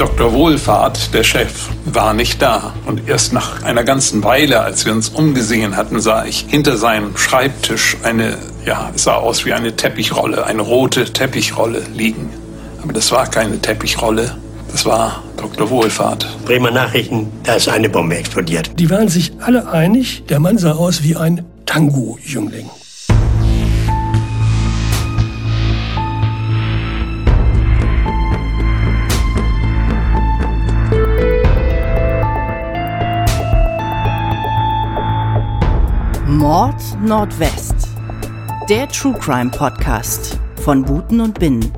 Dr. Wohlfahrt, der Chef, war nicht da. Und erst nach einer ganzen Weile, als wir uns umgesehen hatten, sah ich hinter seinem Schreibtisch eine, ja, es sah aus wie eine Teppichrolle, eine rote Teppichrolle liegen. Aber das war keine Teppichrolle, das war Dr. Wohlfahrt. Bremer Nachrichten, da ist eine Bombe explodiert. Die waren sich alle einig, der Mann sah aus wie ein Tango-Jüngling. Mord Nordwest. Der True Crime Podcast von Buten und Binnen.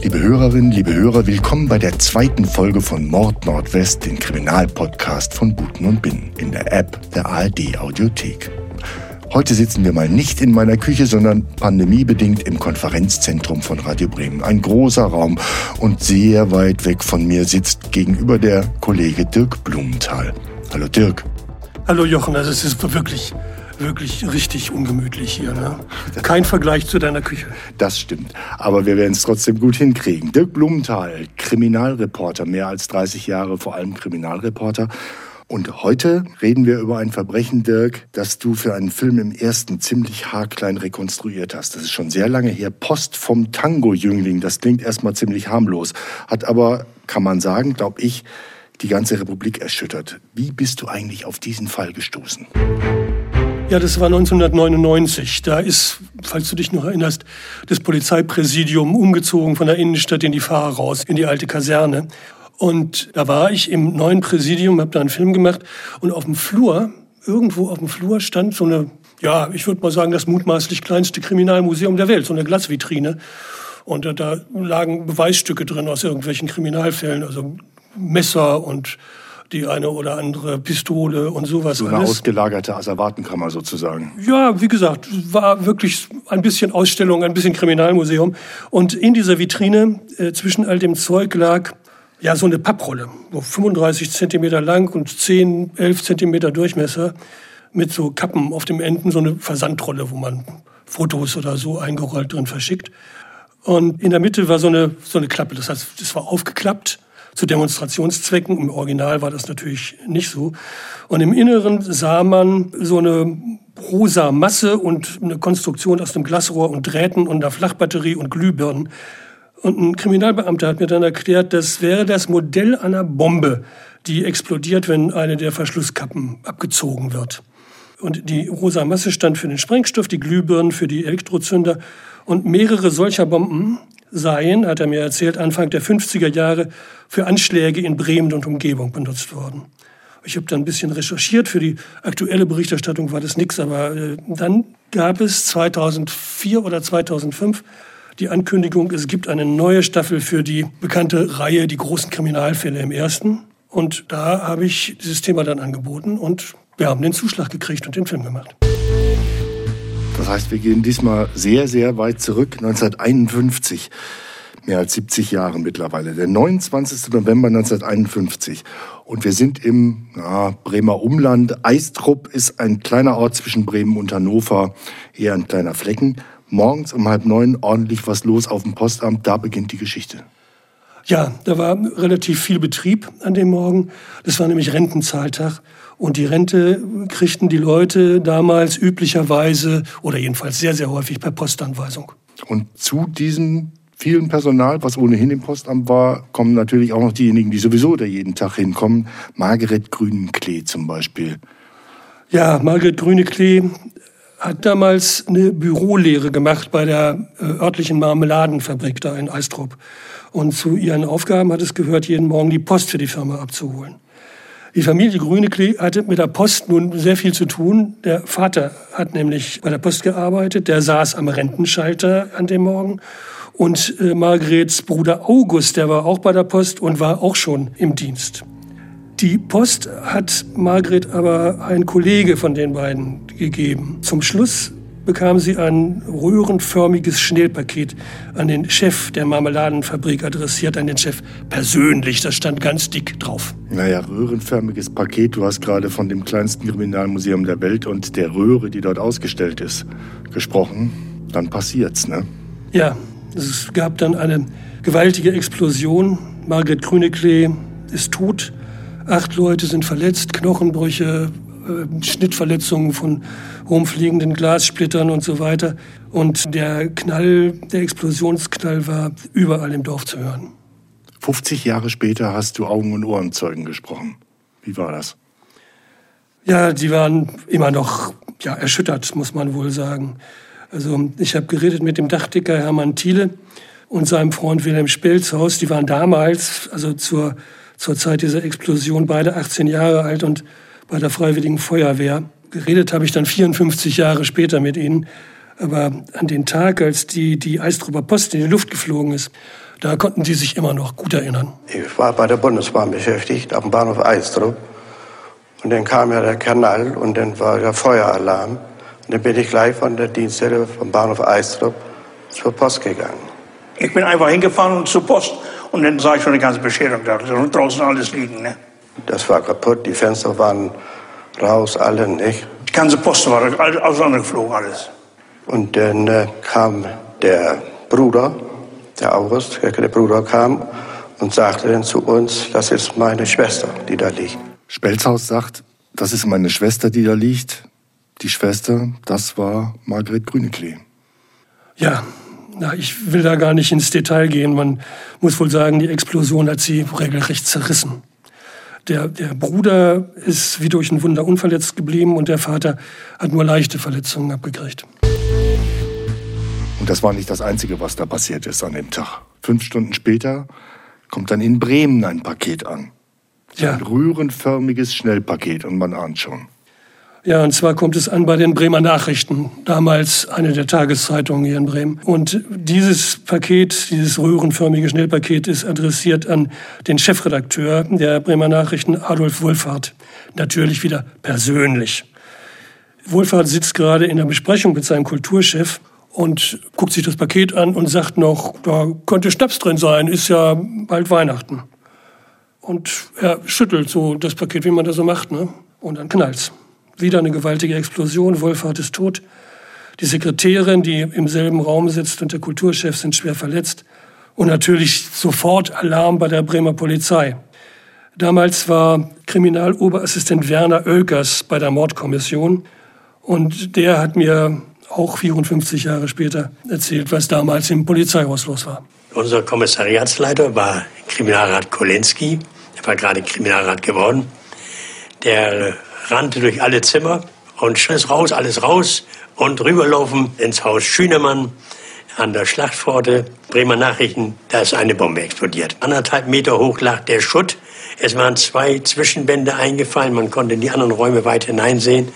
Liebe Hörerinnen, liebe Hörer, willkommen bei der zweiten Folge von Mord Nordwest, dem Kriminalpodcast von Buten und Binnen in der App der ARD Audiothek. Heute sitzen wir mal nicht in meiner Küche, sondern pandemiebedingt im Konferenzzentrum von Radio Bremen. Ein großer Raum und sehr weit weg von mir sitzt gegenüber der Kollege Dirk Blumenthal. Hallo Dirk. Hallo Jochen, also es ist wirklich wirklich richtig ungemütlich hier. Ne? Kein Vergleich zu deiner Küche. Das stimmt. Aber wir werden es trotzdem gut hinkriegen. Dirk Blumenthal, Kriminalreporter, mehr als 30 Jahre, vor allem Kriminalreporter. Und heute reden wir über ein Verbrechen, Dirk, das du für einen Film im ersten ziemlich haarklein rekonstruiert hast. Das ist schon sehr lange her. Post vom Tango-Jüngling. Das klingt erstmal ziemlich harmlos. Hat aber, kann man sagen, glaube ich, die ganze Republik erschüttert. Wie bist du eigentlich auf diesen Fall gestoßen? Ja, das war 1999. Da ist, falls du dich noch erinnerst, das Polizeipräsidium umgezogen von der Innenstadt in die Fahrer raus, in die alte Kaserne. Und da war ich im neuen Präsidium, habe da einen Film gemacht und auf dem Flur, irgendwo auf dem Flur stand so eine, ja, ich würde mal sagen, das mutmaßlich kleinste Kriminalmuseum der Welt, so eine Glasvitrine. Und da, da lagen Beweisstücke drin aus irgendwelchen Kriminalfällen, also Messer und die eine oder andere Pistole und sowas. So eine alles. ausgelagerte Asservatenkammer sozusagen. Ja, wie gesagt, war wirklich ein bisschen Ausstellung, ein bisschen Kriminalmuseum. Und in dieser Vitrine äh, zwischen all dem Zeug lag ja so eine Papprolle, wo 35 Zentimeter lang und 10, 11 Zentimeter Durchmesser mit so Kappen auf dem Enden, so eine Versandrolle, wo man Fotos oder so eingerollt drin verschickt. Und in der Mitte war so eine, so eine Klappe, das heißt, das war aufgeklappt zu Demonstrationszwecken. Im Original war das natürlich nicht so. Und im Inneren sah man so eine rosa Masse und eine Konstruktion aus einem Glasrohr und Drähten und einer Flachbatterie und Glühbirnen. Und ein Kriminalbeamter hat mir dann erklärt, das wäre das Modell einer Bombe, die explodiert, wenn eine der Verschlusskappen abgezogen wird. Und die rosa Masse stand für den Sprengstoff, die Glühbirnen für die Elektrozünder. Und mehrere solcher Bomben seien, hat er mir erzählt, Anfang der 50er Jahre für Anschläge in Bremen und Umgebung benutzt worden. Ich habe dann ein bisschen recherchiert, für die aktuelle Berichterstattung war das nichts, aber äh, dann gab es 2004 oder 2005 die Ankündigung, es gibt eine neue Staffel für die bekannte Reihe Die großen Kriminalfälle im ersten. Und da habe ich dieses Thema dann angeboten und wir haben den Zuschlag gekriegt und den Film gemacht. Das heißt, wir gehen diesmal sehr, sehr weit zurück, 1951. Mehr als 70 Jahre mittlerweile. Der 29. November 1951. Und wir sind im ja, Bremer Umland. Eistrup ist ein kleiner Ort zwischen Bremen und Hannover, eher ein kleiner Flecken. Morgens um halb neun ordentlich was los auf dem Postamt. Da beginnt die Geschichte. Ja, da war relativ viel Betrieb an dem Morgen. Das war nämlich Rentenzahltag. Und die Rente kriegten die Leute damals üblicherweise oder jedenfalls sehr, sehr häufig per Postanweisung. Und zu diesem vielen Personal, was ohnehin im Postamt war, kommen natürlich auch noch diejenigen, die sowieso da jeden Tag hinkommen. Margaret Grünenklee zum Beispiel. Ja, Margaret Grüneklee hat damals eine Bürolehre gemacht bei der äh, örtlichen Marmeladenfabrik da in Eistrup. Und zu ihren Aufgaben hat es gehört, jeden Morgen die Post für die Firma abzuholen. Die Familie Grüneklee hatte mit der Post nun sehr viel zu tun. Der Vater hat nämlich bei der Post gearbeitet, der saß am Rentenschalter an dem Morgen. Und äh, Margarets Bruder August, der war auch bei der Post und war auch schon im Dienst. Die Post hat Margret aber ein Kollege von den beiden gegeben. Zum Schluss bekam sie ein röhrenförmiges Schnellpaket an den Chef der Marmeladenfabrik adressiert, an den Chef persönlich. Das stand ganz dick drauf. Naja, röhrenförmiges Paket. Du hast gerade von dem kleinsten Kriminalmuseum der Welt und der Röhre, die dort ausgestellt ist, gesprochen. Dann passiert's, ne? Ja, es gab dann eine gewaltige Explosion. Margret Grüneklee ist tot. Acht Leute sind verletzt, Knochenbrüche, äh, Schnittverletzungen von rumfliegenden Glassplittern und so weiter. Und der Knall, der Explosionsknall war überall im Dorf zu hören. 50 Jahre später hast du Augen- und Ohrenzeugen gesprochen. Wie war das? Ja, die waren immer noch ja, erschüttert, muss man wohl sagen. Also ich habe geredet mit dem Dachdecker Hermann Thiele und seinem Freund Wilhelm Spelzhaus. Die waren damals, also zur, zur Zeit dieser Explosion, beide 18 Jahre alt und bei der Freiwilligen Feuerwehr. Geredet habe ich dann 54 Jahre später mit ihnen. Aber an den Tag, als die, die Eistrupper Post in die Luft geflogen ist, da konnten sie sich immer noch gut erinnern. Ich war bei der Bundesbahn beschäftigt, auf dem Bahnhof Eistrup. Und dann kam ja der Kanal und dann war der Feueralarm. Und dann bin ich gleich von der Dienststelle vom Bahnhof Eistrup zur Post gegangen. Ich bin einfach hingefahren und zur Post. Und dann sah ich schon die ganze Bescherung da. Und draußen alles liegen. Ne? Das war kaputt, die Fenster waren raus, alle nicht. Die ganze Post war auseinandergeflogen, alles. Und dann äh, kam der Bruder, der August, der Bruder kam und sagte dann zu uns, das ist meine Schwester, die da liegt. Spelzhaus sagt, das ist meine Schwester, die da liegt. Die Schwester, das war Margret Grüneklee. Ja, na, ich will da gar nicht ins Detail gehen. Man muss wohl sagen, die Explosion hat sie regelrecht zerrissen. Der, der Bruder ist wie durch ein Wunder unverletzt geblieben und der Vater hat nur leichte Verletzungen abgekriegt. Und das war nicht das Einzige, was da passiert ist an dem Tag. Fünf Stunden später kommt dann in Bremen ein Paket an. Ja. Ein röhrenförmiges Schnellpaket und man ahnt schon. Ja, und zwar kommt es an bei den Bremer Nachrichten, damals eine der Tageszeitungen hier in Bremen. Und dieses Paket, dieses röhrenförmige Schnellpaket ist adressiert an den Chefredakteur der Bremer Nachrichten, Adolf Wohlfahrt. Natürlich wieder persönlich. Wohlfahrt sitzt gerade in der Besprechung mit seinem Kulturchef und guckt sich das Paket an und sagt noch, da könnte Schnaps drin sein, ist ja bald Weihnachten. Und er schüttelt so das Paket, wie man das so macht, ne? Und dann knallt's. Wieder eine gewaltige Explosion, Wolfhard ist tot. Die Sekretärin, die im selben Raum sitzt, und der Kulturchef sind schwer verletzt. Und natürlich sofort Alarm bei der Bremer Polizei. Damals war Kriminaloberassistent Werner Oelkers bei der Mordkommission. Und der hat mir auch 54 Jahre später erzählt, was damals im Polizeihaus los war. Unser Kommissariatsleiter war Kriminalrat Kolenski. Er war gerade Kriminalrat geworden. Der rannte durch alle Zimmer und schriss raus, alles raus und rüberlaufen ins Haus Schünemann an der Schlachtpforte. Bremer Nachrichten, da ist eine Bombe explodiert. Anderthalb Meter hoch lag der Schutt. Es waren zwei Zwischenwände eingefallen. Man konnte in die anderen Räume weit hineinsehen.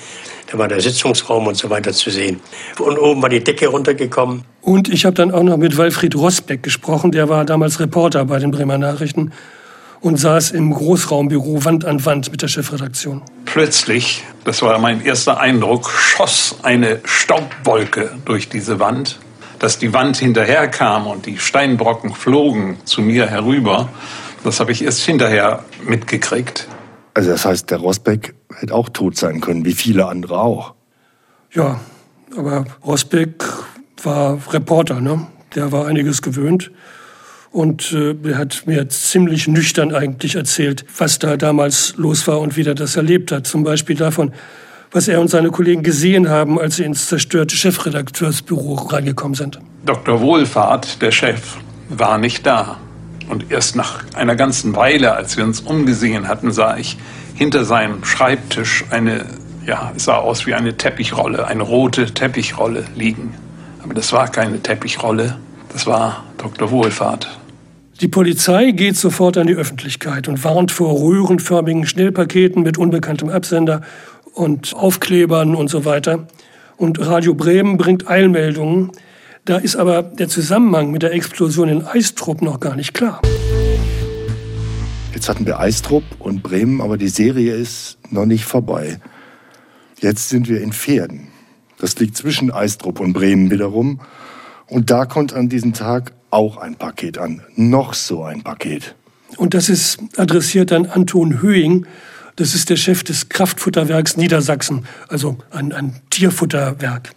Da war der Sitzungsraum und so weiter zu sehen. Und oben war die Decke runtergekommen. Und ich habe dann auch noch mit Walfried Rosbeck gesprochen. Der war damals Reporter bei den Bremer Nachrichten und saß im Großraumbüro Wand an Wand mit der Chefredaktion. Plötzlich, das war mein erster Eindruck, schoss eine Staubwolke durch diese Wand. Dass die Wand hinterherkam und die Steinbrocken flogen zu mir herüber, das habe ich erst hinterher mitgekriegt. Also das heißt, der Rosbeck hätte auch tot sein können, wie viele andere auch. Ja, aber Rosbeck war Reporter, ne? Der war einiges gewöhnt. Und äh, er hat mir ziemlich nüchtern eigentlich erzählt, was da damals los war und wie er das erlebt hat. Zum Beispiel davon, was er und seine Kollegen gesehen haben, als sie ins zerstörte Chefredakteursbüro reingekommen sind. Dr. Wohlfahrt, der Chef, war nicht da. Und erst nach einer ganzen Weile, als wir uns umgesehen hatten, sah ich hinter seinem Schreibtisch eine, ja, es sah aus wie eine Teppichrolle, eine rote Teppichrolle liegen. Aber das war keine Teppichrolle, das war Dr. Wohlfahrt. Die Polizei geht sofort an die Öffentlichkeit und warnt vor röhrenförmigen Schnellpaketen mit unbekanntem Absender und Aufklebern und so weiter. Und Radio Bremen bringt Eilmeldungen. Da ist aber der Zusammenhang mit der Explosion in Eistrup noch gar nicht klar. Jetzt hatten wir Eistrup und Bremen, aber die Serie ist noch nicht vorbei. Jetzt sind wir in Pferden. Das liegt zwischen Eistrup und Bremen wiederum. Und da kommt an diesem Tag auch ein Paket an. Noch so ein Paket. Und das ist adressiert an Anton Höing. Das ist der Chef des Kraftfutterwerks Niedersachsen, also ein, ein Tierfutterwerk.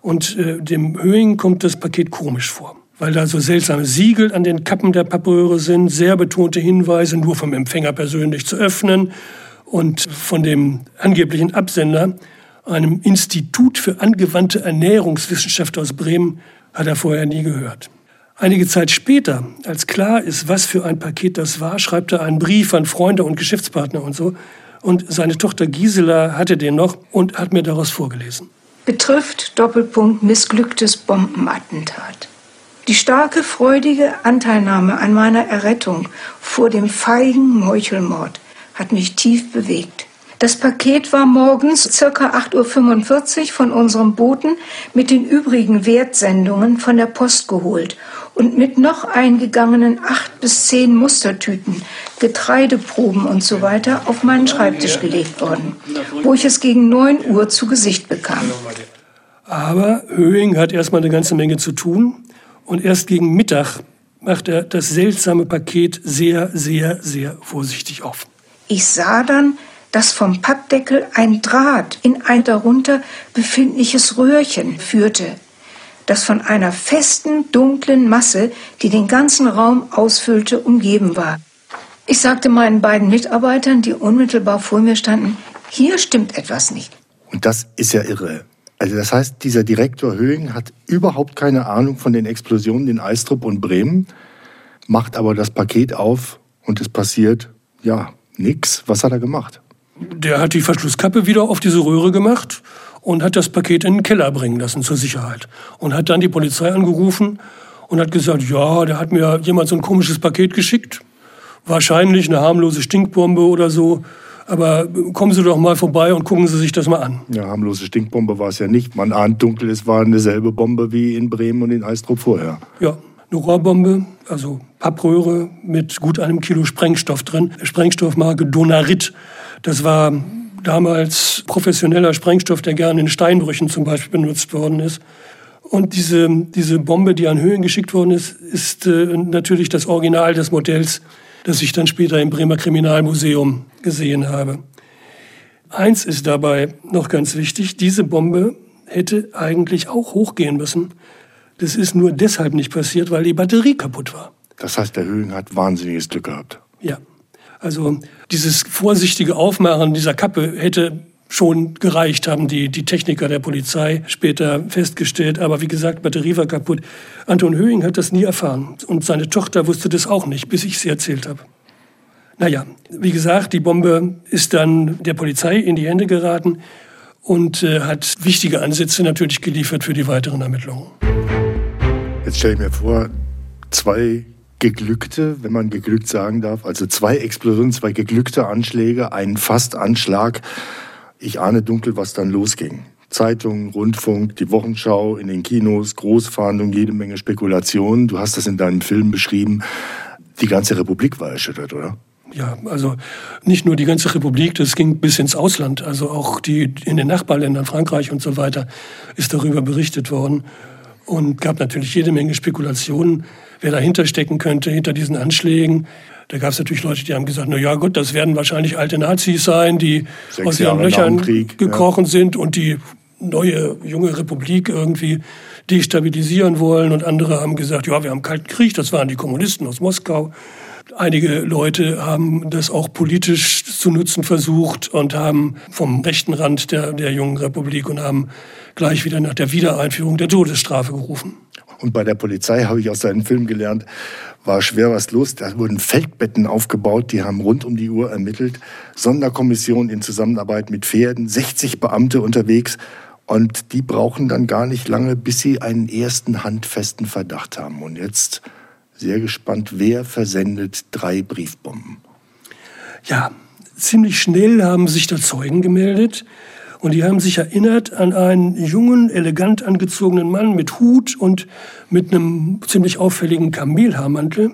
Und äh, dem Höing kommt das Paket komisch vor. weil da so seltsame Siegel an den Kappen der Pappröhre sind, sehr betonte Hinweise, nur vom Empfänger persönlich zu öffnen und von dem angeblichen Absender, einem Institut für angewandte Ernährungswissenschaft aus Bremen, hat er vorher nie gehört. Einige Zeit später, als klar ist, was für ein Paket das war, schreibt er einen Brief an Freunde und Geschäftspartner und so. Und seine Tochter Gisela hatte den noch und hat mir daraus vorgelesen. Betrifft Doppelpunkt missglücktes Bombenattentat. Die starke, freudige Anteilnahme an meiner Errettung vor dem feigen Meuchelmord hat mich tief bewegt. Das Paket war morgens ca. 8.45 Uhr von unserem Boten mit den übrigen Wertsendungen von der Post geholt und mit noch eingegangenen acht bis zehn Mustertüten, Getreideproben und so weiter auf meinen Schreibtisch gelegt worden, wo ich es gegen 9 Uhr zu Gesicht bekam. Aber Höhing hat erstmal eine ganze Menge zu tun und erst gegen Mittag macht er das seltsame Paket sehr, sehr, sehr vorsichtig auf. Ich sah dann, dass vom Pappdeckel ein Draht in ein darunter befindliches Röhrchen führte, das von einer festen, dunklen Masse, die den ganzen Raum ausfüllte, umgeben war. Ich sagte meinen beiden Mitarbeitern, die unmittelbar vor mir standen, hier stimmt etwas nicht. Und das ist ja irre. Also das heißt, dieser Direktor Höhing hat überhaupt keine Ahnung von den Explosionen in Eistrup und Bremen, macht aber das Paket auf und es passiert, ja, nix. Was hat er gemacht? Der hat die Verschlusskappe wieder auf diese Röhre gemacht und hat das Paket in den Keller bringen lassen zur Sicherheit. Und hat dann die Polizei angerufen und hat gesagt, ja, da hat mir jemand so ein komisches Paket geschickt. Wahrscheinlich eine harmlose Stinkbombe oder so. Aber kommen Sie doch mal vorbei und gucken Sie sich das mal an. Ja, harmlose Stinkbombe war es ja nicht. Man ahnt dunkel, es war eine selbe Bombe wie in Bremen und in Eistrup vorher. Ja, eine Rohrbombe, also Pappröhre mit gut einem Kilo Sprengstoff drin. Sprengstoffmarke Donarit. Das war damals professioneller Sprengstoff, der gerne in Steinbrüchen zum Beispiel benutzt worden ist. Und diese, diese Bombe, die an Höhen geschickt worden ist, ist äh, natürlich das Original des Modells, das ich dann später im Bremer Kriminalmuseum gesehen habe. Eins ist dabei noch ganz wichtig, diese Bombe hätte eigentlich auch hochgehen müssen. Das ist nur deshalb nicht passiert, weil die Batterie kaputt war. Das heißt, der Höhen hat wahnsinniges Glück gehabt. Ja. Also dieses vorsichtige Aufmachen dieser Kappe hätte schon gereicht, haben die, die Techniker der Polizei später festgestellt. Aber wie gesagt, Batterie war kaputt. Anton Höhing hat das nie erfahren. Und seine Tochter wusste das auch nicht, bis ich sie erzählt habe. Naja, wie gesagt, die Bombe ist dann der Polizei in die Hände geraten und äh, hat wichtige Ansätze natürlich geliefert für die weiteren Ermittlungen. Jetzt stelle ich mir vor, zwei geglückte, wenn man geglückt sagen darf, also zwei Explosionen, zwei geglückte Anschläge, ein Fastanschlag. Ich ahne dunkel, was dann losging. Zeitungen, Rundfunk, die Wochenschau, in den Kinos, Großfahndung, jede Menge Spekulationen. Du hast das in deinem Film beschrieben. Die ganze Republik war erschüttert, oder? Ja, also nicht nur die ganze Republik, das ging bis ins Ausland. Also auch die in den Nachbarländern, Frankreich und so weiter, ist darüber berichtet worden. Und gab natürlich jede Menge Spekulationen wer dahinter stecken könnte, hinter diesen Anschlägen. Da gab es natürlich Leute, die haben gesagt, na ja gut, das werden wahrscheinlich alte Nazis sein, die Sechs aus ihren Jahre Löchern gekrochen ja. sind und die neue junge Republik irgendwie destabilisieren wollen. Und andere haben gesagt, ja, wir haben Kalten Krieg, das waren die Kommunisten aus Moskau. Einige Leute haben das auch politisch zu nutzen versucht und haben vom rechten Rand der, der jungen Republik und haben gleich wieder nach der Wiedereinführung der Todesstrafe gerufen. Und bei der Polizei habe ich aus seinem Film gelernt, war schwer was los. Da wurden Feldbetten aufgebaut, die haben rund um die Uhr ermittelt. Sonderkommission in Zusammenarbeit mit Pferden, 60 Beamte unterwegs. Und die brauchen dann gar nicht lange, bis sie einen ersten handfesten Verdacht haben. Und jetzt sehr gespannt, wer versendet drei Briefbomben? Ja, ziemlich schnell haben sich da Zeugen gemeldet. Und die haben sich erinnert an einen jungen, elegant angezogenen Mann mit Hut und mit einem ziemlich auffälligen Kamelhaarmantel.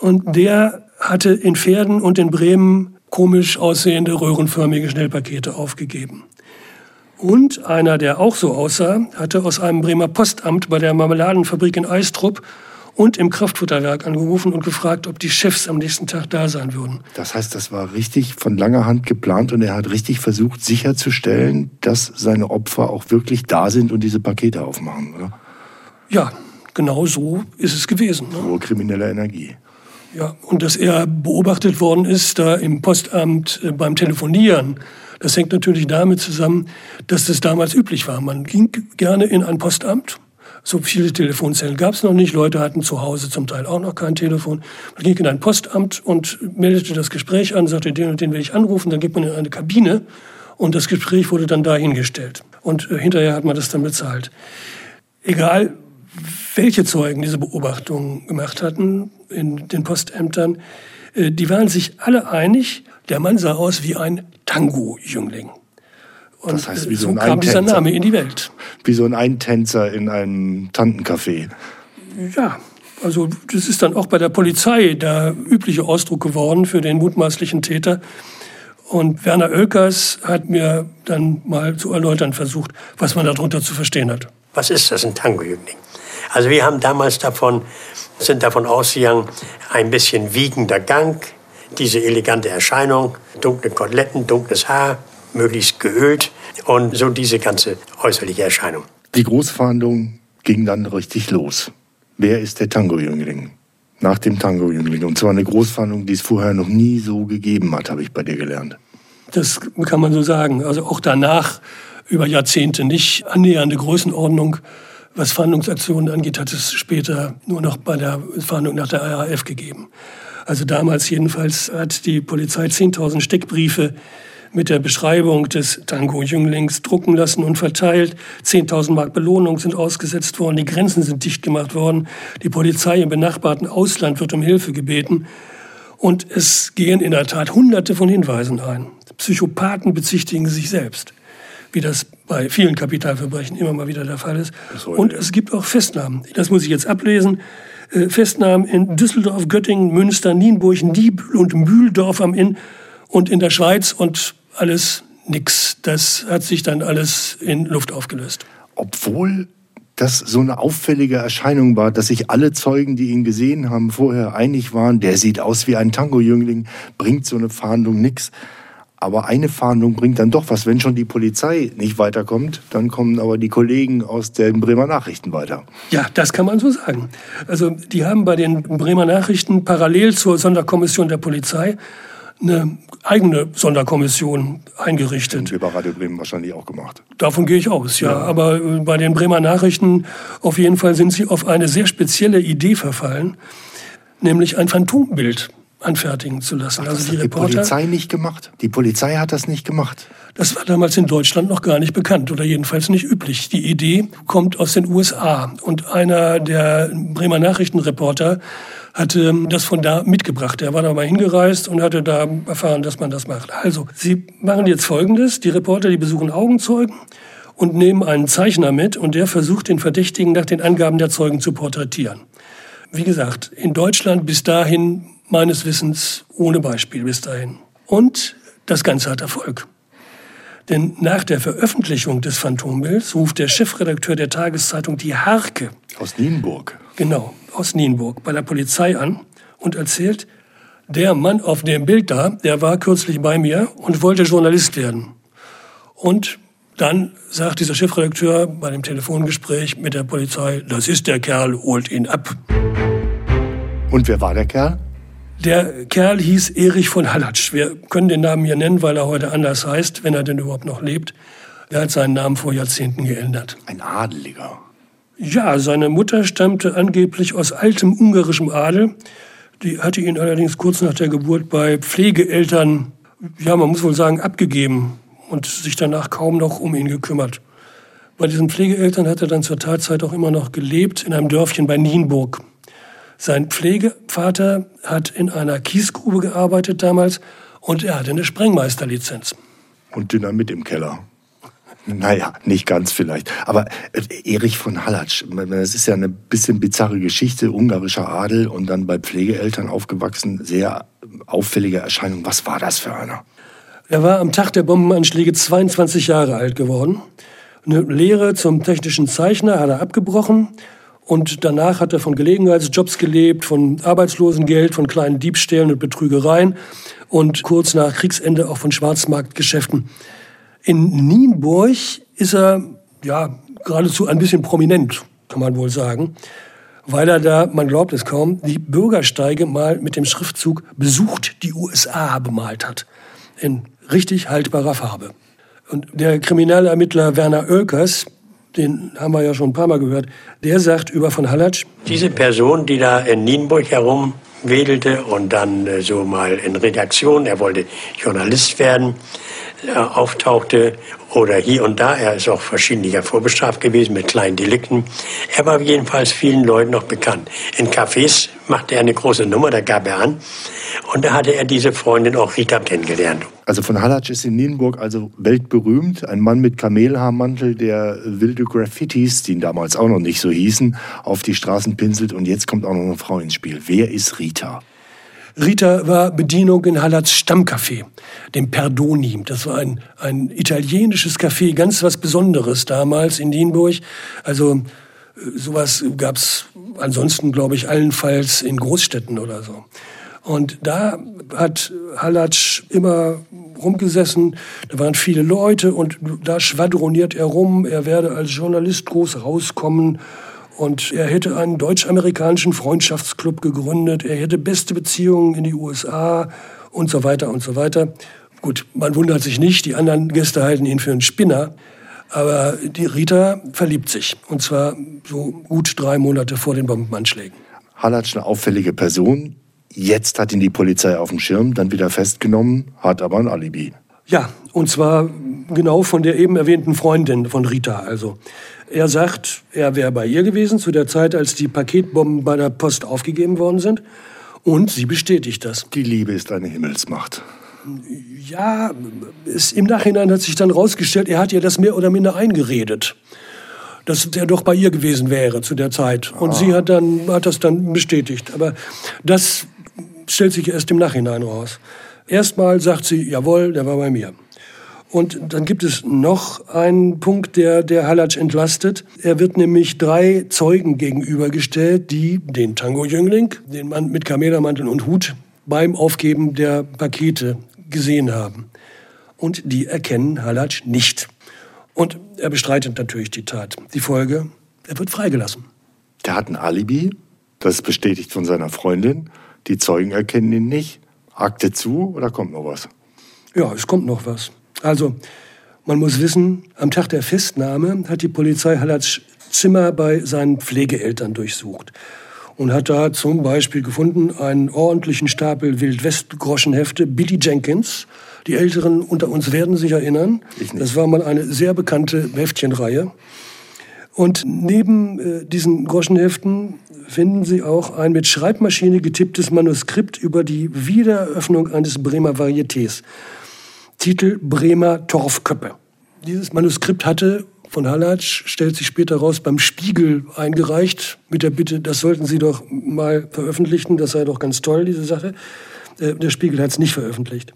Und der hatte in Pferden und in Bremen komisch aussehende röhrenförmige Schnellpakete aufgegeben. Und einer, der auch so aussah, hatte aus einem Bremer Postamt bei der Marmeladenfabrik in Eistrup und im Kraftfutterwerk angerufen und gefragt, ob die Chefs am nächsten Tag da sein würden. Das heißt, das war richtig von langer Hand geplant und er hat richtig versucht sicherzustellen, dass seine Opfer auch wirklich da sind und diese Pakete aufmachen, oder? Ja, genau so ist es gewesen. Ne? Hohe kriminelle Energie. Ja, und dass er beobachtet worden ist, da im Postamt äh, beim Telefonieren, das hängt natürlich damit zusammen, dass das damals üblich war. Man ging gerne in ein Postamt. So viele Telefonzellen gab es noch nicht. Leute hatten zu Hause zum Teil auch noch kein Telefon. Man ging in ein Postamt und meldete das Gespräch an, sagte, den und den will ich anrufen. Dann geht man in eine Kabine und das Gespräch wurde dann dahingestellt. Und äh, hinterher hat man das dann bezahlt. Egal, welche Zeugen diese Beobachtungen gemacht hatten in den Postämtern, äh, die waren sich alle einig, der Mann sah aus wie ein Tango-Jüngling. Und das heißt, wie so, so ein kam dieser Name in die Welt. Wie so ein Eintänzer in einem Tantencafé. Ja, also das ist dann auch bei der Polizei der übliche Ausdruck geworden für den mutmaßlichen Täter. Und Werner Oelkers hat mir dann mal zu erläutern versucht, was man darunter zu verstehen hat. Was ist das, ein Tango-Jüngling? Also wir haben damals davon, sind davon ausgegangen, ein bisschen wiegender Gang, diese elegante Erscheinung, dunkle Koteletten, dunkles Haar, möglichst geölt und so diese ganze äußerliche Erscheinung. Die Großverhandlung ging dann richtig los. Wer ist der Tango-Jüngling? Nach dem Tango-Jüngling. Und zwar eine Großverhandlung, die es vorher noch nie so gegeben hat, habe ich bei dir gelernt. Das kann man so sagen. Also auch danach über Jahrzehnte nicht annähernde Größenordnung. Was Fahndungsaktionen angeht, hat es später nur noch bei der Fahndung nach der RAF gegeben. Also damals jedenfalls hat die Polizei 10.000 Steckbriefe mit der Beschreibung des Tango-Jünglings drucken lassen und verteilt. 10.000 Mark Belohnung sind ausgesetzt worden, die Grenzen sind dicht gemacht worden, die Polizei im benachbarten Ausland wird um Hilfe gebeten. Und es gehen in der Tat Hunderte von Hinweisen ein. Psychopathen bezichtigen sich selbst, wie das bei vielen Kapitalverbrechen immer mal wieder der Fall ist. Und es gibt auch Festnahmen. Das muss ich jetzt ablesen. Äh, Festnahmen in Düsseldorf, Göttingen, Münster, Nienburg, Niebüll und Mühldorf am Inn und in der Schweiz und alles nix. Das hat sich dann alles in Luft aufgelöst. Obwohl das so eine auffällige Erscheinung war, dass sich alle Zeugen, die ihn gesehen haben, vorher einig waren, der sieht aus wie ein Tango-Jüngling, bringt so eine Fahndung nichts. Aber eine Fahndung bringt dann doch was. Wenn schon die Polizei nicht weiterkommt, dann kommen aber die Kollegen aus den Bremer Nachrichten weiter. Ja, das kann man so sagen. Also die haben bei den Bremer Nachrichten parallel zur Sonderkommission der Polizei eine eigene Sonderkommission eingerichtet. Und bei Radio Bremen wahrscheinlich auch gemacht. Davon gehe ich aus, ja. ja. Aber äh, bei den Bremer Nachrichten auf jeden Fall sind sie auf eine sehr spezielle Idee verfallen, nämlich ein Phantombild anfertigen zu lassen. Ach, also die, Reporter, die Polizei nicht gemacht. Die Polizei hat das nicht gemacht. Das war damals in Deutschland noch gar nicht bekannt oder jedenfalls nicht üblich. Die Idee kommt aus den USA und einer der Bremer Nachrichtenreporter hatte das von da mitgebracht. Er war da mal hingereist und hatte da erfahren, dass man das macht. Also, Sie machen jetzt Folgendes. Die Reporter, die besuchen Augenzeugen und nehmen einen Zeichner mit und der versucht, den Verdächtigen nach den Angaben der Zeugen zu porträtieren. Wie gesagt, in Deutschland bis dahin meines Wissens ohne Beispiel bis dahin. Und das Ganze hat Erfolg. Denn nach der Veröffentlichung des Phantombilds ruft der Chefredakteur der Tageszeitung Die Harke aus Nienburg. Genau, aus Nienburg bei der Polizei an und erzählt, der Mann auf dem Bild da, der war kürzlich bei mir und wollte Journalist werden. Und dann sagt dieser Chefredakteur bei dem Telefongespräch mit der Polizei, das ist der Kerl, holt ihn ab. Und wer war der Kerl? Der Kerl hieß Erich von Hallatsch. Wir können den Namen hier nennen, weil er heute anders heißt, wenn er denn überhaupt noch lebt. Er hat seinen Namen vor Jahrzehnten geändert. Ein Adeliger. Ja, seine Mutter stammte angeblich aus altem ungarischem Adel. Die hatte ihn allerdings kurz nach der Geburt bei Pflegeeltern, ja, man muss wohl sagen, abgegeben und sich danach kaum noch um ihn gekümmert. Bei diesen Pflegeeltern hat er dann zur Tatzeit auch immer noch gelebt, in einem Dörfchen bei Nienburg. Sein Pflegevater hat in einer Kiesgrube gearbeitet damals und er hatte eine Sprengmeisterlizenz. Und Dynamit im Keller. Naja, nicht ganz vielleicht. Aber äh, Erich von Hallatsch, das ist ja eine bisschen bizarre Geschichte, ungarischer Adel und dann bei Pflegeeltern aufgewachsen, sehr auffällige Erscheinung. Was war das für einer? Er war am Tag der Bombenanschläge 22 Jahre alt geworden. Eine Lehre zum technischen Zeichner hat er abgebrochen und danach hat er von Gelegenheitsjobs gelebt, von Arbeitslosengeld, von kleinen Diebstählen und Betrügereien und kurz nach Kriegsende auch von Schwarzmarktgeschäften. In Nienburg ist er ja geradezu ein bisschen prominent, kann man wohl sagen. weil er da, man glaubt es kaum, die Bürgersteige mal mit dem Schriftzug besucht die USA bemalt hat. In richtig haltbarer Farbe. Und der Kriminalermittler Werner Oelkers, den haben wir ja schon ein paar Mal gehört, der sagt über von Hallatsch. Diese Person, die da in Nienburg herumwedelte und dann äh, so mal in Redaktion, er wollte Journalist werden, äh, auftauchte oder hier und da. Er ist auch verschiedentlich vorbestraft gewesen mit kleinen Delikten. Er war jedenfalls vielen Leuten noch bekannt. In Cafés machte er eine große Nummer, da gab er an. Und da hatte er diese Freundin auch Rita kennengelernt. Also von Hallatsch ist in Nienburg also weltberühmt. Ein Mann mit Kamelhaarmantel, der wilde Graffitis, die ihn damals auch noch nicht so hießen, auf die Straßen pinselt. Und jetzt kommt auch noch eine Frau ins Spiel. Wer ist Rita? Rita war Bedienung in Hallerts Stammcafé, dem Perdoni. Das war ein, ein italienisches Café, ganz was Besonderes damals in Dienburg. Also äh, sowas gab's ansonsten, glaube ich, allenfalls in Großstädten oder so. Und da hat Hallatsch immer rumgesessen, da waren viele Leute und da schwadroniert er rum, er werde als Journalist groß rauskommen und er hätte einen deutsch-amerikanischen Freundschaftsclub gegründet, er hätte beste Beziehungen in die USA und so weiter und so weiter. Gut, man wundert sich nicht, die anderen Gäste halten ihn für einen Spinner. Aber die Rita verliebt sich. Und zwar so gut drei Monate vor den Bombenanschlägen. Hallatsch eine auffällige Person. Jetzt hat ihn die Polizei auf dem Schirm, dann wieder festgenommen, hat aber ein Alibi. Ja, und zwar genau von der eben erwähnten Freundin von Rita. Also er sagt, er wäre bei ihr gewesen zu der Zeit, als die Paketbomben bei der Post aufgegeben worden sind. Und sie bestätigt das. Die Liebe ist eine Himmelsmacht. Ja, es, im Nachhinein hat sich dann rausgestellt, er hat ihr das mehr oder minder eingeredet, dass er doch bei ihr gewesen wäre zu der Zeit. Und ah. sie hat, dann, hat das dann bestätigt. Aber das stellt sich erst im Nachhinein raus. Erstmal sagt sie, jawohl, der war bei mir. Und dann gibt es noch einen Punkt, der, der Halatsch entlastet. Er wird nämlich drei Zeugen gegenübergestellt, die den Tango-Jüngling, den Mann mit Kamelermantel und Hut, beim Aufgeben der Pakete gesehen haben. Und die erkennen Halatsch nicht. Und er bestreitet natürlich die Tat. Die Folge, er wird freigelassen. Der hat ein Alibi, das ist bestätigt von seiner Freundin. Die Zeugen erkennen ihn nicht. Akte zu oder kommt noch was? Ja, es kommt noch was. Also, man muss wissen, am Tag der Festnahme hat die Polizei Hallerts Zimmer bei seinen Pflegeeltern durchsucht und hat da zum Beispiel gefunden einen ordentlichen Stapel Wildwest-Groschenhefte Billy Jenkins. Die Älteren unter uns werden sich erinnern. Das war mal eine sehr bekannte Heftchenreihe. Und neben äh, diesen Groschenheften finden Sie auch ein mit Schreibmaschine getipptes Manuskript über die Wiedereröffnung eines Bremer Varietés. Titel Bremer Torfköppe. Dieses Manuskript hatte von Hallatsch, stellt sich später raus, beim Spiegel eingereicht, mit der Bitte, das sollten Sie doch mal veröffentlichen, das sei doch ganz toll, diese Sache. Äh, der Spiegel hat es nicht veröffentlicht.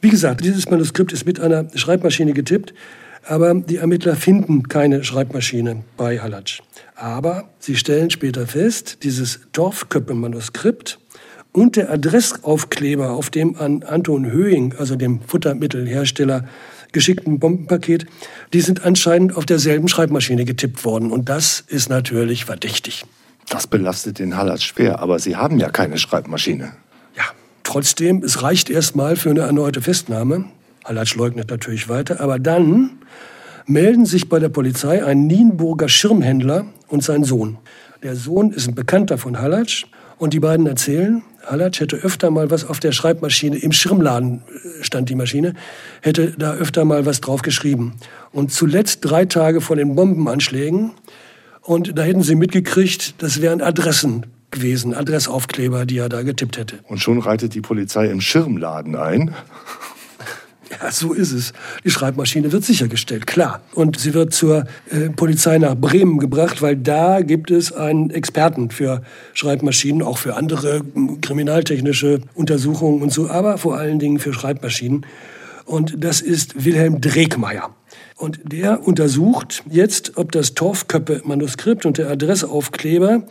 Wie gesagt, dieses Manuskript ist mit einer Schreibmaschine getippt, aber die Ermittler finden keine Schreibmaschine bei Hallatsch. Aber sie stellen später fest, dieses Dorfköppe-Manuskript und der Adressaufkleber auf dem an Anton Höhing, also dem Futtermittelhersteller, geschickten Bombenpaket, die sind anscheinend auf derselben Schreibmaschine getippt worden. Und das ist natürlich verdächtig. Das belastet den Hallas schwer, aber Sie haben ja keine Schreibmaschine. Ja, trotzdem, es reicht erstmal für eine erneute Festnahme. Hallatsch leugnet natürlich weiter, aber dann melden sich bei der Polizei ein Nienburger Schirmhändler und sein Sohn. Der Sohn ist ein Bekannter von Hallatsch und die beiden erzählen, Halatsch hätte öfter mal was auf der Schreibmaschine, im Schirmladen äh, stand die Maschine, hätte da öfter mal was drauf geschrieben. Und zuletzt drei Tage vor den Bombenanschlägen. Und da hätten sie mitgekriegt, das wären Adressen gewesen, Adressaufkleber, die er da getippt hätte. Und schon reitet die Polizei im Schirmladen ein. Ja, so ist es. Die Schreibmaschine wird sichergestellt, klar. Und sie wird zur äh, Polizei nach Bremen gebracht, weil da gibt es einen Experten für Schreibmaschinen, auch für andere kriminaltechnische Untersuchungen und so, aber vor allen Dingen für Schreibmaschinen. Und das ist Wilhelm Dregmeier. Und der untersucht jetzt, ob das Torfköppe-Manuskript und der Adressaufkleber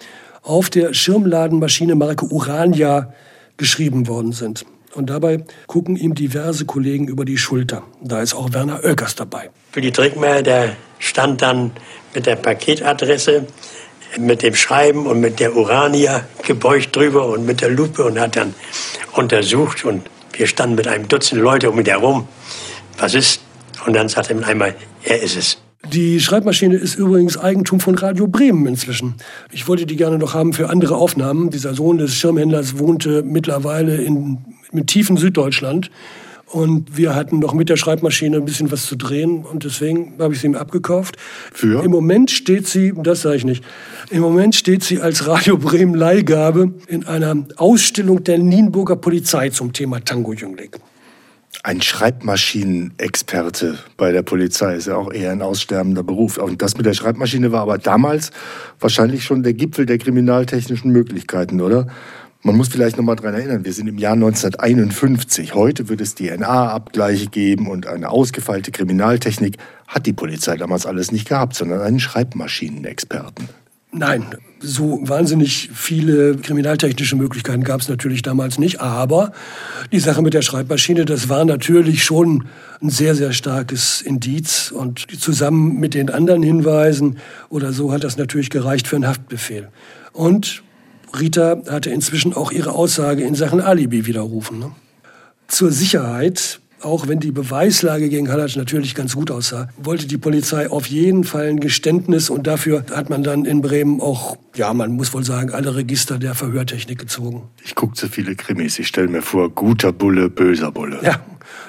auf der Schirmladenmaschine Marke Urania geschrieben worden sind. Und dabei gucken ihm diverse Kollegen über die Schulter. Da ist auch Werner Oelkers dabei. Für die Trickmeier, der stand dann mit der Paketadresse mit dem Schreiben und mit der Urania gebeugt drüber und mit der Lupe und hat dann untersucht und wir standen mit einem Dutzend Leute um ihn herum. Was ist? Und dann sagte er einmal, er ist es. Die Schreibmaschine ist übrigens Eigentum von Radio Bremen inzwischen. Ich wollte die gerne noch haben für andere Aufnahmen. Dieser Sohn des Schirmhändlers wohnte mittlerweile in, im tiefen Süddeutschland. Und wir hatten noch mit der Schreibmaschine ein bisschen was zu drehen und deswegen habe ich sie ihm abgekauft. Für? Im Moment steht sie, das sage ich nicht, im Moment steht sie als Radio Bremen Leihgabe in einer Ausstellung der Nienburger Polizei zum Thema Tango-Jüngling. Ein Schreibmaschinenexperte bei der Polizei ist ja auch eher ein aussterbender Beruf. Und das mit der Schreibmaschine war aber damals wahrscheinlich schon der Gipfel der kriminaltechnischen Möglichkeiten, oder? Man muss vielleicht noch mal daran erinnern, wir sind im Jahr 1951. Heute wird es DNA-Abgleiche geben und eine ausgefeilte Kriminaltechnik. Hat die Polizei damals alles nicht gehabt, sondern einen Schreibmaschinenexperten. Nein, so wahnsinnig viele kriminaltechnische Möglichkeiten gab es natürlich damals nicht. Aber die Sache mit der Schreibmaschine, das war natürlich schon ein sehr, sehr starkes Indiz. Und zusammen mit den anderen Hinweisen oder so hat das natürlich gereicht für einen Haftbefehl. Und Rita hatte inzwischen auch ihre Aussage in Sachen Alibi widerrufen. Ne? Zur Sicherheit, auch wenn die Beweislage gegen Hallac natürlich ganz gut aussah, wollte die Polizei auf jeden Fall ein Geständnis und dafür hat man dann in Bremen auch, ja, man muss wohl sagen, alle Register der Verhörtechnik gezogen. Ich gucke zu viele Krimis. Ich stelle mir vor, guter Bulle, böser Bulle. Ja,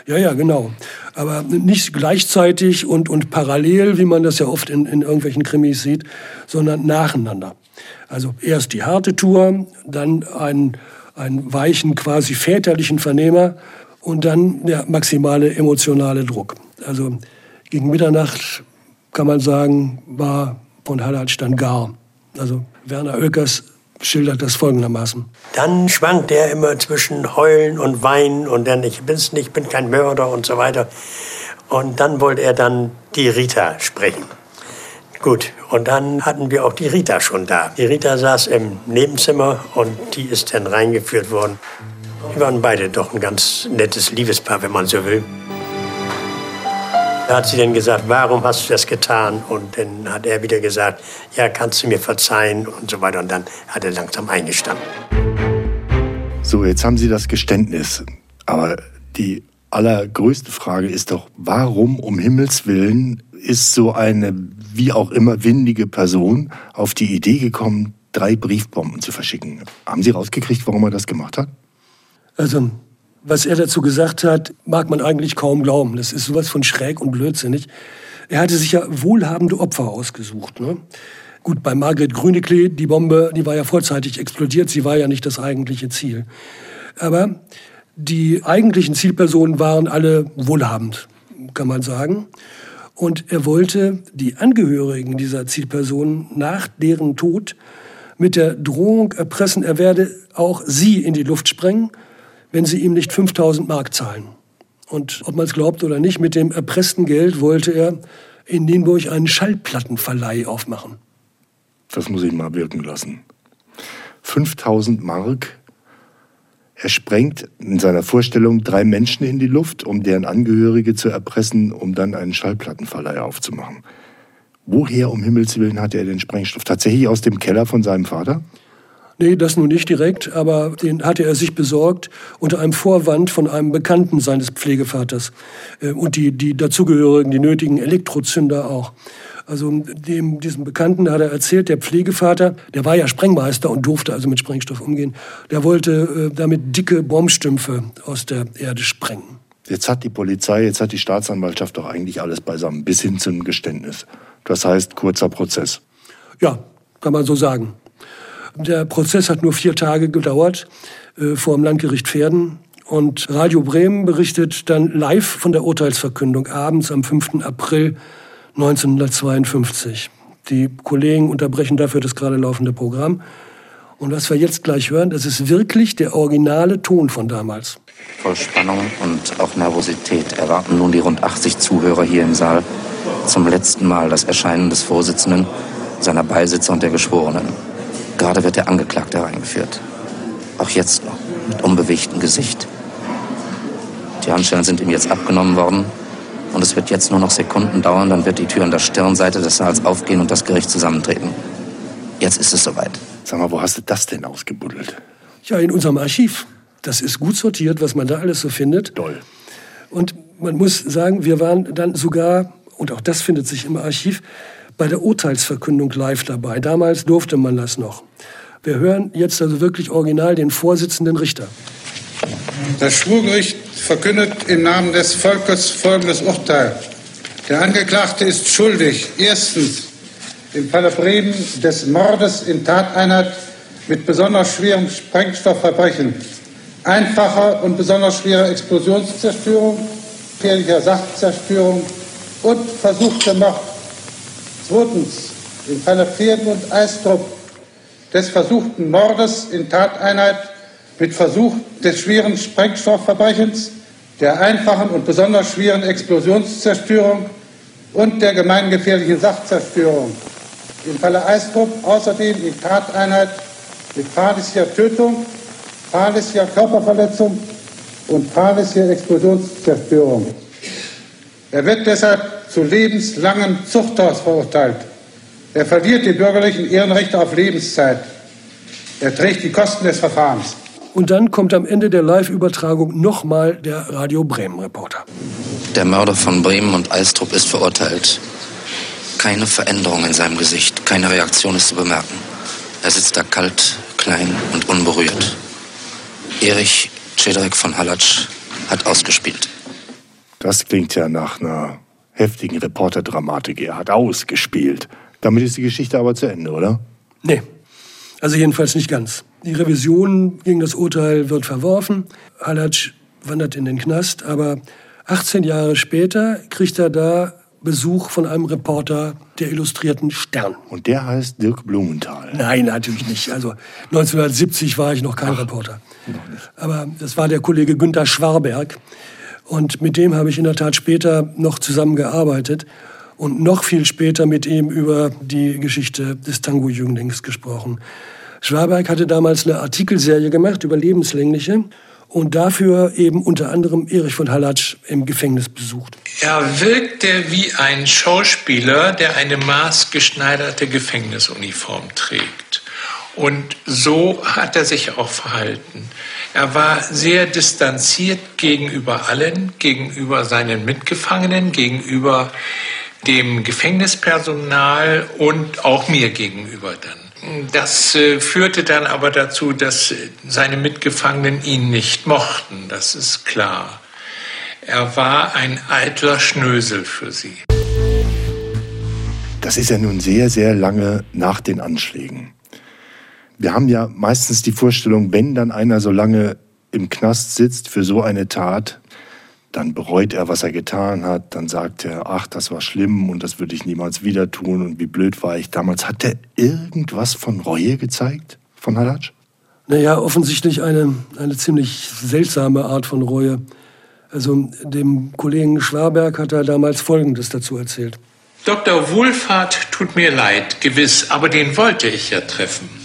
ja, ja, genau. Aber nicht gleichzeitig und, und parallel, wie man das ja oft in, in irgendwelchen Krimis sieht, sondern nacheinander. Also erst die harte Tour, dann einen, einen weichen, quasi väterlichen Vernehmer und dann der maximale emotionale Druck. Also gegen Mitternacht kann man sagen, war von Hallatsch dann gar. Also Werner Oelkers schildert das folgendermaßen. Dann schwankt er immer zwischen Heulen und Weinen und dann, ich bin's nicht, ich bin kein Mörder und so weiter. Und dann wollte er dann die Rita sprechen. Gut, und dann hatten wir auch die Rita schon da. Die Rita saß im Nebenzimmer und die ist dann reingeführt worden. Die waren beide doch ein ganz nettes Liebespaar, wenn man so will. Da hat sie dann gesagt, warum hast du das getan? Und dann hat er wieder gesagt, ja, kannst du mir verzeihen und so weiter. Und dann hat er langsam eingestanden. So, jetzt haben Sie das Geständnis. Aber die allergrößte Frage ist doch, warum um Himmels Willen ist so eine wie auch immer windige Person auf die Idee gekommen, drei Briefbomben zu verschicken? Haben Sie rausgekriegt, warum er das gemacht hat? Also, was er dazu gesagt hat, mag man eigentlich kaum glauben. Das ist sowas von schräg und blödsinnig. Er hatte sich ja wohlhabende Opfer ausgesucht. Ne? Gut, bei Margret Grüneklee, die Bombe, die war ja vorzeitig explodiert. Sie war ja nicht das eigentliche Ziel. Aber die eigentlichen Zielpersonen waren alle wohlhabend, kann man sagen. Und er wollte die Angehörigen dieser Zielpersonen nach deren Tod mit der Drohung erpressen, er werde auch sie in die Luft sprengen, wenn sie ihm nicht 5000 Mark zahlen. Und ob man es glaubt oder nicht, mit dem erpressten Geld wollte er in Nienburg einen Schallplattenverleih aufmachen. Das muss ich mal wirken lassen. 5000 Mark er sprengt in seiner Vorstellung drei Menschen in die Luft, um deren Angehörige zu erpressen, um dann einen Schallplattenverleih aufzumachen. Woher um Himmels Willen hatte er den Sprengstoff? Tatsächlich aus dem Keller von seinem Vater? Nee, das nun nicht direkt, aber den hatte er sich besorgt unter einem Vorwand von einem Bekannten seines Pflegevaters. Äh, und die, die dazugehörigen, die nötigen Elektrozünder auch. Also dem, diesem Bekannten hat er erzählt, der Pflegevater, der war ja Sprengmeister und durfte also mit Sprengstoff umgehen, der wollte äh, damit dicke Bombstümpfe aus der Erde sprengen. Jetzt hat die Polizei, jetzt hat die Staatsanwaltschaft doch eigentlich alles beisammen, bis hin zum Geständnis. Das heißt, kurzer Prozess. Ja, kann man so sagen. Der Prozess hat nur vier Tage gedauert äh, vor dem Landgericht Pferden. Und Radio Bremen berichtet dann live von der Urteilsverkündung abends am 5. April 1952. Die Kollegen unterbrechen dafür das gerade laufende Programm. Und was wir jetzt gleich hören, das ist wirklich der originale Ton von damals. Voll Spannung und auch Nervosität erwarten nun die rund 80 Zuhörer hier im Saal zum letzten Mal das Erscheinen des Vorsitzenden, seiner Beisitzer und der Geschworenen. Gerade wird der Angeklagte hereingeführt. Auch jetzt noch, mit unbewegtem Gesicht. Die Handschellen sind ihm jetzt abgenommen worden und es wird jetzt nur noch Sekunden dauern, dann wird die Tür an der Stirnseite des Saals aufgehen und das Gericht zusammentreten. Jetzt ist es soweit. Sag mal, wo hast du das denn ausgebuddelt? Ja, in unserem Archiv. Das ist gut sortiert, was man da alles so findet. Toll. Und man muss sagen, wir waren dann sogar, und auch das findet sich im Archiv, bei der Urteilsverkündung live dabei. Damals durfte man das noch. Wir hören jetzt also wirklich original den Vorsitzenden Richter. Das Schwurgericht verkündet im Namen des Volkes folgendes Urteil. Der Angeklagte ist schuldig. Erstens im Falle Bremen des Mordes in Tateinheit mit besonders schwerem Sprengstoffverbrechen, einfacher und besonders schwerer Explosionszerstörung, gefährlicher Sachzerstörung und versuchter Mord. Zweitens im Falle Pferden und Eistrup des versuchten Mordes in Tateinheit mit Versuch des schweren Sprengstoffverbrechens, der einfachen und besonders schweren Explosionszerstörung und der gemeingefährlichen Sachzerstörung. Im Falle Eistrup außerdem in Tateinheit mit fahrlässiger Tötung, fahrlässiger Körperverletzung und fahrlässiger Explosionszerstörung. Er wird deshalb zu lebenslangen Zuchthaus verurteilt. Er verliert die bürgerlichen Ehrenrechte auf Lebenszeit. Er trägt die Kosten des Verfahrens. Und dann kommt am Ende der Live-Übertragung nochmal der Radio Bremen-Reporter. Der Mörder von Bremen und Eistrup ist verurteilt. Keine Veränderung in seinem Gesicht, keine Reaktion ist zu bemerken. Er sitzt da kalt, klein und unberührt. Erich Cedric von Hallatsch hat ausgespielt. Das klingt ja nach einer heftigen Reporterdramatik. Er hat ausgespielt. Damit ist die Geschichte aber zu Ende, oder? Nee. Also jedenfalls nicht ganz. Die Revision gegen das Urteil wird verworfen. Hallatsch wandert in den Knast, aber 18 Jahre später kriegt er da Besuch von einem Reporter der Illustrierten Stern. Und der heißt Dirk Blumenthal. Nein, natürlich nicht. Also 1970 war ich noch kein Ach, Reporter. Noch Aber das war der Kollege Günter Schwarberg. Und mit dem habe ich in der Tat später noch zusammengearbeitet und noch viel später mit ihm über die Geschichte des Tango-Jünglings gesprochen. Schwarberg hatte damals eine Artikelserie gemacht über lebenslängliche und dafür eben unter anderem Erich von Hallatsch im Gefängnis besucht. Er wirkte wie ein Schauspieler, der eine maßgeschneiderte Gefängnisuniform trägt. Und so hat er sich auch verhalten. Er war sehr distanziert gegenüber allen, gegenüber seinen Mitgefangenen, gegenüber dem Gefängnispersonal und auch mir gegenüber dann. Das äh, führte dann aber dazu, dass seine Mitgefangenen ihn nicht mochten, das ist klar. Er war ein eitler Schnösel für sie. Das ist ja nun sehr, sehr lange nach den Anschlägen. Wir haben ja meistens die Vorstellung, wenn dann einer so lange im Knast sitzt für so eine Tat, dann bereut er, was er getan hat, dann sagt er, ach, das war schlimm und das würde ich niemals wieder tun und wie blöd war ich damals. Hat er irgendwas von Reue gezeigt von Halatsch? Naja, offensichtlich eine, eine ziemlich seltsame Art von Reue. Also dem Kollegen Schwarberg hat er damals Folgendes dazu erzählt. Dr. Wohlfahrt tut mir leid, gewiss, aber den wollte ich ja treffen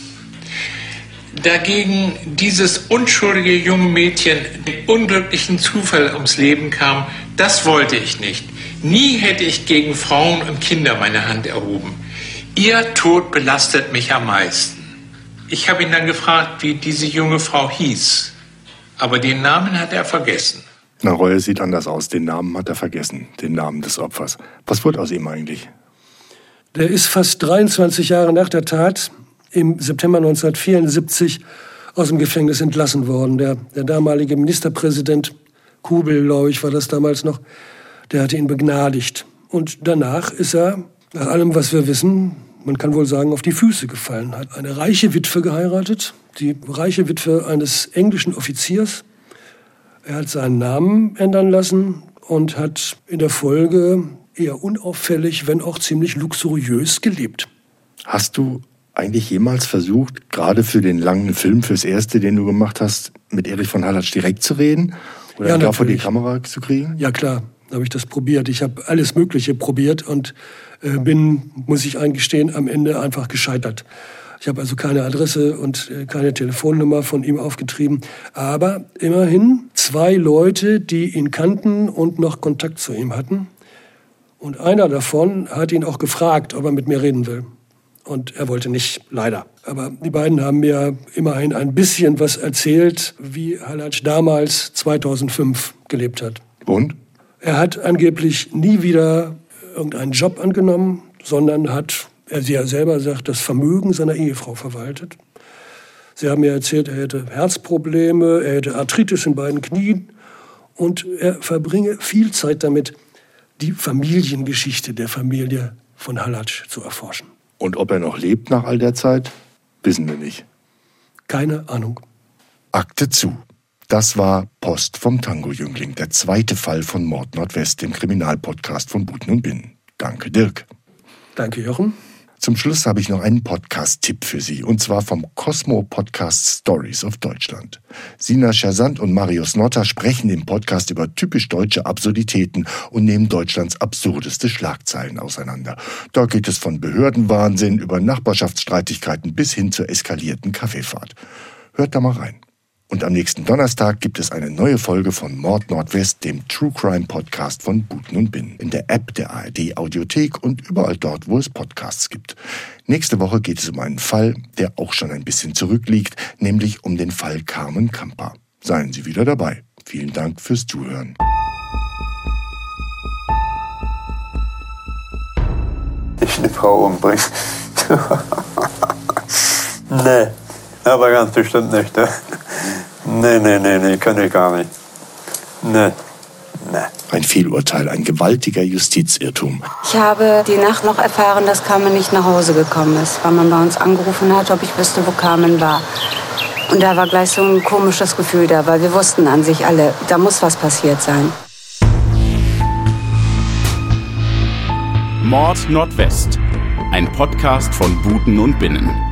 dagegen dieses unschuldige junge Mädchen dem unglücklichen Zufall ums Leben kam, das wollte ich nicht. Nie hätte ich gegen Frauen und Kinder meine Hand erhoben. Ihr Tod belastet mich am meisten. Ich habe ihn dann gefragt, wie diese junge Frau hieß. Aber den Namen hat er vergessen. Na, Reue sieht anders aus. Den Namen hat er vergessen, den Namen des Opfers. Was wurde aus ihm eigentlich? Der ist fast 23 Jahre nach der Tat im September 1974 aus dem Gefängnis entlassen worden. Der, der damalige Ministerpräsident Kubel, glaube ich, war das damals noch, der hatte ihn begnadigt. Und danach ist er, nach allem, was wir wissen, man kann wohl sagen, auf die Füße gefallen. Hat eine reiche Witwe geheiratet, die reiche Witwe eines englischen Offiziers. Er hat seinen Namen ändern lassen und hat in der Folge eher unauffällig, wenn auch ziemlich luxuriös gelebt. Hast du eigentlich jemals versucht, gerade für den langen Film, fürs erste, den du gemacht hast, mit Erich von Hallatsch direkt zu reden? Oder ja, da vor die Kamera zu kriegen? Ja, klar, habe ich das probiert. Ich habe alles Mögliche probiert und äh, bin, muss ich eingestehen, am Ende einfach gescheitert. Ich habe also keine Adresse und äh, keine Telefonnummer von ihm aufgetrieben. Aber immerhin zwei Leute, die ihn kannten und noch Kontakt zu ihm hatten. Und einer davon hat ihn auch gefragt, ob er mit mir reden will. Und er wollte nicht, leider. Aber die beiden haben mir immerhin ein bisschen was erzählt, wie Halatsch damals 2005 gelebt hat. Und? Er hat angeblich nie wieder irgendeinen Job angenommen, sondern hat, er sie ja selber sagt, das Vermögen seiner Ehefrau verwaltet. Sie haben mir erzählt, er hätte Herzprobleme, er hätte Arthritis in beiden Knien und er verbringe viel Zeit damit, die Familiengeschichte der Familie von Halatsch zu erforschen. Und ob er noch lebt nach all der Zeit, wissen wir nicht. Keine Ahnung. Akte zu. Das war Post vom Tango-Jüngling, der zweite Fall von Mord Nordwest, dem Kriminalpodcast von Buten und Binnen. Danke, Dirk. Danke, Jochen. Zum Schluss habe ich noch einen Podcast-Tipp für Sie, und zwar vom Cosmo-Podcast Stories of Deutschland. Sina Schersand und Marius Notter sprechen im Podcast über typisch deutsche Absurditäten und nehmen Deutschlands absurdeste Schlagzeilen auseinander. Da geht es von Behördenwahnsinn über Nachbarschaftsstreitigkeiten bis hin zur eskalierten Kaffeefahrt. Hört da mal rein. Und am nächsten Donnerstag gibt es eine neue Folge von Mord Nordwest, dem True Crime Podcast von Buten und Bin, in der App der ARD Audiothek und überall dort, wo es Podcasts gibt. Nächste Woche geht es um einen Fall, der auch schon ein bisschen zurückliegt, nämlich um den Fall Carmen Kamper. Seien Sie wieder dabei. Vielen Dank fürs Zuhören. Ich eine Frau umbringen. nee, aber ganz bestimmt nicht. Ne? Nee, nee, nee, nee, kann ich gar nicht. Nee. Nee. Ein Fehlurteil, ein gewaltiger Justizirrtum. Ich habe die Nacht noch erfahren, dass Carmen nicht nach Hause gekommen ist, weil man bei uns angerufen hat, ob ich wüsste, wo Carmen war. Und da war gleich so ein komisches Gefühl da, weil wir wussten an sich alle, da muss was passiert sein. Mord Nordwest, ein Podcast von Buten und Binnen.